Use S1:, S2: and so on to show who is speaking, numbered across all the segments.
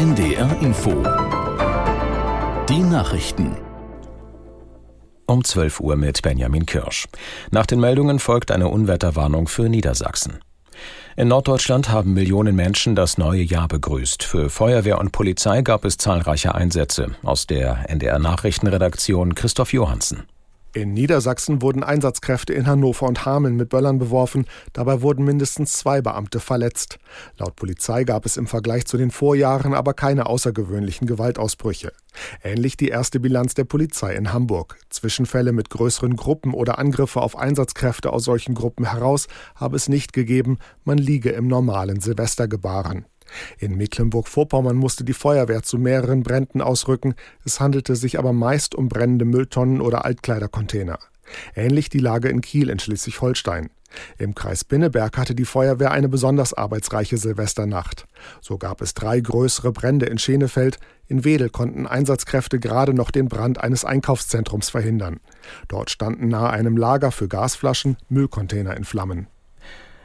S1: NDR Info. Die Nachrichten.
S2: Um 12 Uhr mit Benjamin Kirsch. Nach den Meldungen folgt eine Unwetterwarnung für Niedersachsen. In Norddeutschland haben Millionen Menschen das neue Jahr begrüßt. Für Feuerwehr und Polizei gab es zahlreiche Einsätze. Aus der NDR Nachrichtenredaktion Christoph Johansen.
S3: In Niedersachsen wurden Einsatzkräfte in Hannover und Hameln mit Böllern beworfen. Dabei wurden mindestens zwei Beamte verletzt. Laut Polizei gab es im Vergleich zu den Vorjahren aber keine außergewöhnlichen Gewaltausbrüche. Ähnlich die erste Bilanz der Polizei in Hamburg. Zwischenfälle mit größeren Gruppen oder Angriffe auf Einsatzkräfte aus solchen Gruppen heraus habe es nicht gegeben. Man liege im normalen Silvestergebaren. In Mecklenburg-Vorpommern musste die Feuerwehr zu mehreren Bränden ausrücken. Es handelte sich aber meist um brennende Mülltonnen oder Altkleidercontainer. Ähnlich die Lage in Kiel in Schleswig-Holstein. Im Kreis Binneberg hatte die Feuerwehr eine besonders arbeitsreiche Silvesternacht. So gab es drei größere Brände in Schenefeld. In Wedel konnten Einsatzkräfte gerade noch den Brand eines Einkaufszentrums verhindern. Dort standen nahe einem Lager für Gasflaschen Müllcontainer in Flammen.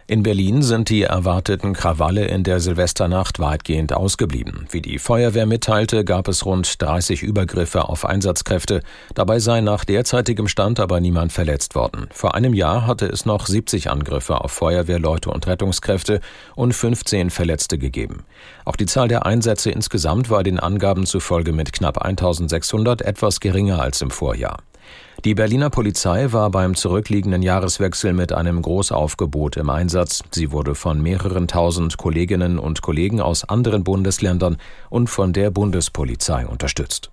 S2: In Berlin sind die erwarteten Krawalle in der Silvesternacht weitgehend ausgeblieben. Wie die Feuerwehr mitteilte, gab es rund 30 Übergriffe auf Einsatzkräfte. Dabei sei nach derzeitigem Stand aber niemand verletzt worden. Vor einem Jahr hatte es noch 70 Angriffe auf Feuerwehrleute und Rettungskräfte und 15 Verletzte gegeben. Auch die Zahl der Einsätze insgesamt war den Angaben zufolge mit knapp 1600 etwas geringer als im Vorjahr. Die Berliner Polizei war beim zurückliegenden Jahreswechsel mit einem Großaufgebot im Einsatz. Sie wurde von mehreren tausend Kolleginnen und Kollegen aus anderen Bundesländern und von der Bundespolizei unterstützt.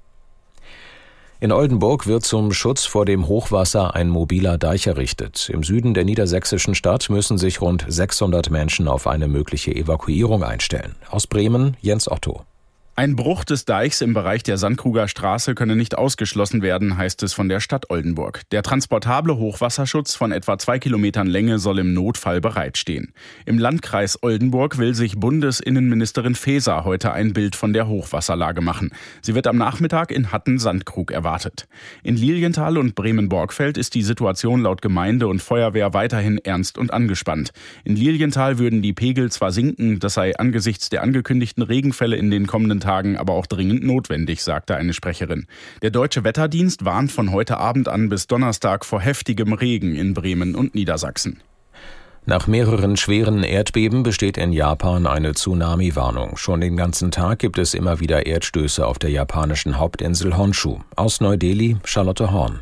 S2: In Oldenburg wird zum Schutz vor dem Hochwasser ein mobiler Deich errichtet. Im Süden der niedersächsischen Stadt müssen sich rund 600 Menschen auf eine mögliche Evakuierung einstellen. Aus Bremen Jens Otto.
S4: Ein Bruch des Deichs im Bereich der Sandkruger Straße könne nicht ausgeschlossen werden, heißt es von der Stadt Oldenburg. Der transportable Hochwasserschutz von etwa zwei Kilometern Länge soll im Notfall bereitstehen. Im Landkreis Oldenburg will sich Bundesinnenministerin Faeser heute ein Bild von der Hochwasserlage machen. Sie wird am Nachmittag in Hatten-Sandkrug erwartet. In Lilienthal und Bremen-Borgfeld ist die Situation laut Gemeinde und Feuerwehr weiterhin ernst und angespannt. In Lilienthal würden die Pegel zwar sinken, das sei angesichts der angekündigten Regenfälle in den kommenden Tagen aber auch dringend notwendig, sagte eine Sprecherin. Der Deutsche Wetterdienst warnt von heute Abend an bis Donnerstag vor heftigem Regen in Bremen und Niedersachsen.
S2: Nach mehreren schweren Erdbeben besteht in Japan eine Tsunami-Warnung. Schon den ganzen Tag gibt es immer wieder Erdstöße auf der japanischen Hauptinsel Honshu. Aus Neu-Delhi, Charlotte Horn.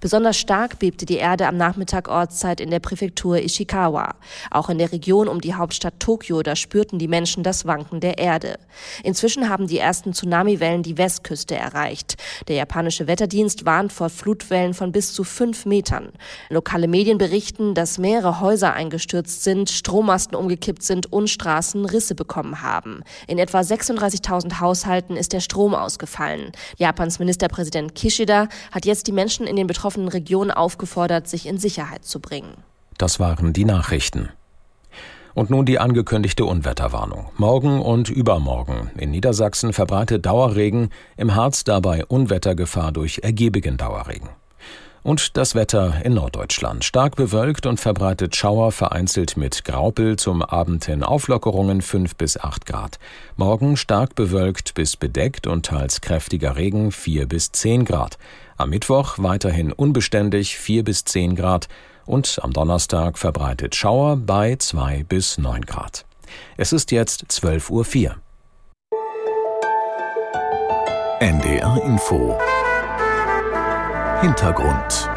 S5: Besonders stark bebte die Erde am Nachmittag Ortszeit in der Präfektur Ishikawa. Auch in der Region um die Hauptstadt Tokio, da spürten die Menschen das Wanken der Erde. Inzwischen haben die ersten Tsunamiwellen die Westküste erreicht. Der japanische Wetterdienst warnt vor Flutwellen von bis zu fünf Metern. Lokale Medien berichten, dass mehrere Häuser eingestürzt sind, Strommasten umgekippt sind und Straßen Risse bekommen haben. In etwa 36.000 Haushalten ist der Strom ausgefallen. Japans Ministerpräsident Kishida hat jetzt die Menschen in den betroffenen betroffenen Regionen aufgefordert, sich in Sicherheit zu bringen.
S2: Das waren die Nachrichten. Und nun die angekündigte Unwetterwarnung. Morgen und übermorgen. In Niedersachsen verbreitet Dauerregen, im Harz dabei Unwettergefahr durch ergiebigen Dauerregen. Und das Wetter in Norddeutschland. Stark bewölkt und verbreitet Schauer, vereinzelt mit Graupel, zum Abend hin Auflockerungen 5 bis 8 Grad. Morgen stark bewölkt bis bedeckt und teils kräftiger Regen 4 bis 10 Grad. Am Mittwoch weiterhin unbeständig 4 bis 10 Grad und am Donnerstag verbreitet Schauer bei 2 bis 9 Grad. Es ist jetzt 12.04 Uhr.
S1: NDR Info Hintergrund.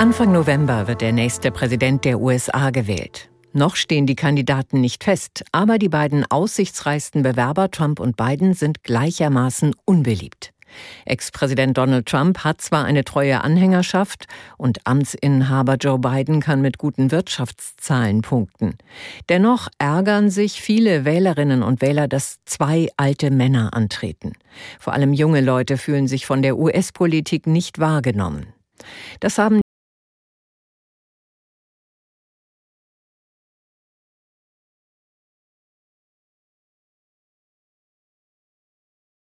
S6: Anfang November wird der nächste Präsident der USA gewählt. Noch stehen die Kandidaten nicht fest, aber die beiden aussichtsreichsten Bewerber Trump und Biden sind gleichermaßen unbeliebt. Ex-Präsident Donald Trump hat zwar eine treue Anhängerschaft und Amtsinhaber Joe Biden kann mit guten Wirtschaftszahlen punkten. Dennoch ärgern sich viele Wählerinnen und Wähler, dass zwei alte Männer antreten. Vor allem junge Leute fühlen sich von der US-Politik nicht wahrgenommen. Das haben